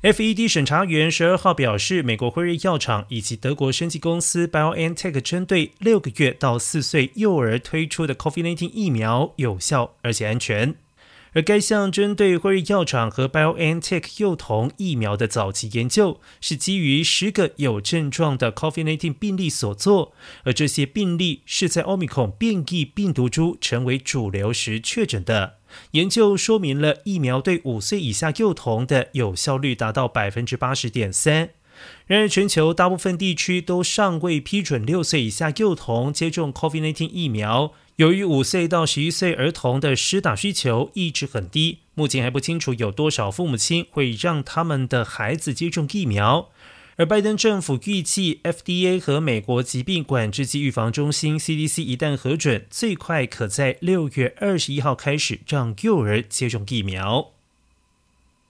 FED 审查员十二号表示，美国辉瑞药厂以及德国生技公司 BioNTech 针对六个月到四岁幼儿推出的 COVID-19 疫苗有效而且安全。而该项针对辉瑞药厂和 BioNTech 幼童疫苗的早期研究，是基于十个有症状的 COVID-19 病例所做，而这些病例是在奥密克戎变异病毒株成为主流时确诊的。研究说明了疫苗对五岁以下幼童的有效率达到百分之八十点三。然而，全球大部分地区都尚未批准六岁以下幼童接种 COVID-19 疫苗。由于五岁到十一岁儿童的施打需求一直很低，目前还不清楚有多少父母亲会让他们的孩子接种疫苗。而拜登政府预计，FDA 和美国疾病管制及预防中心 CDC 一旦核准，最快可在六月二十一号开始让幼儿接种疫苗。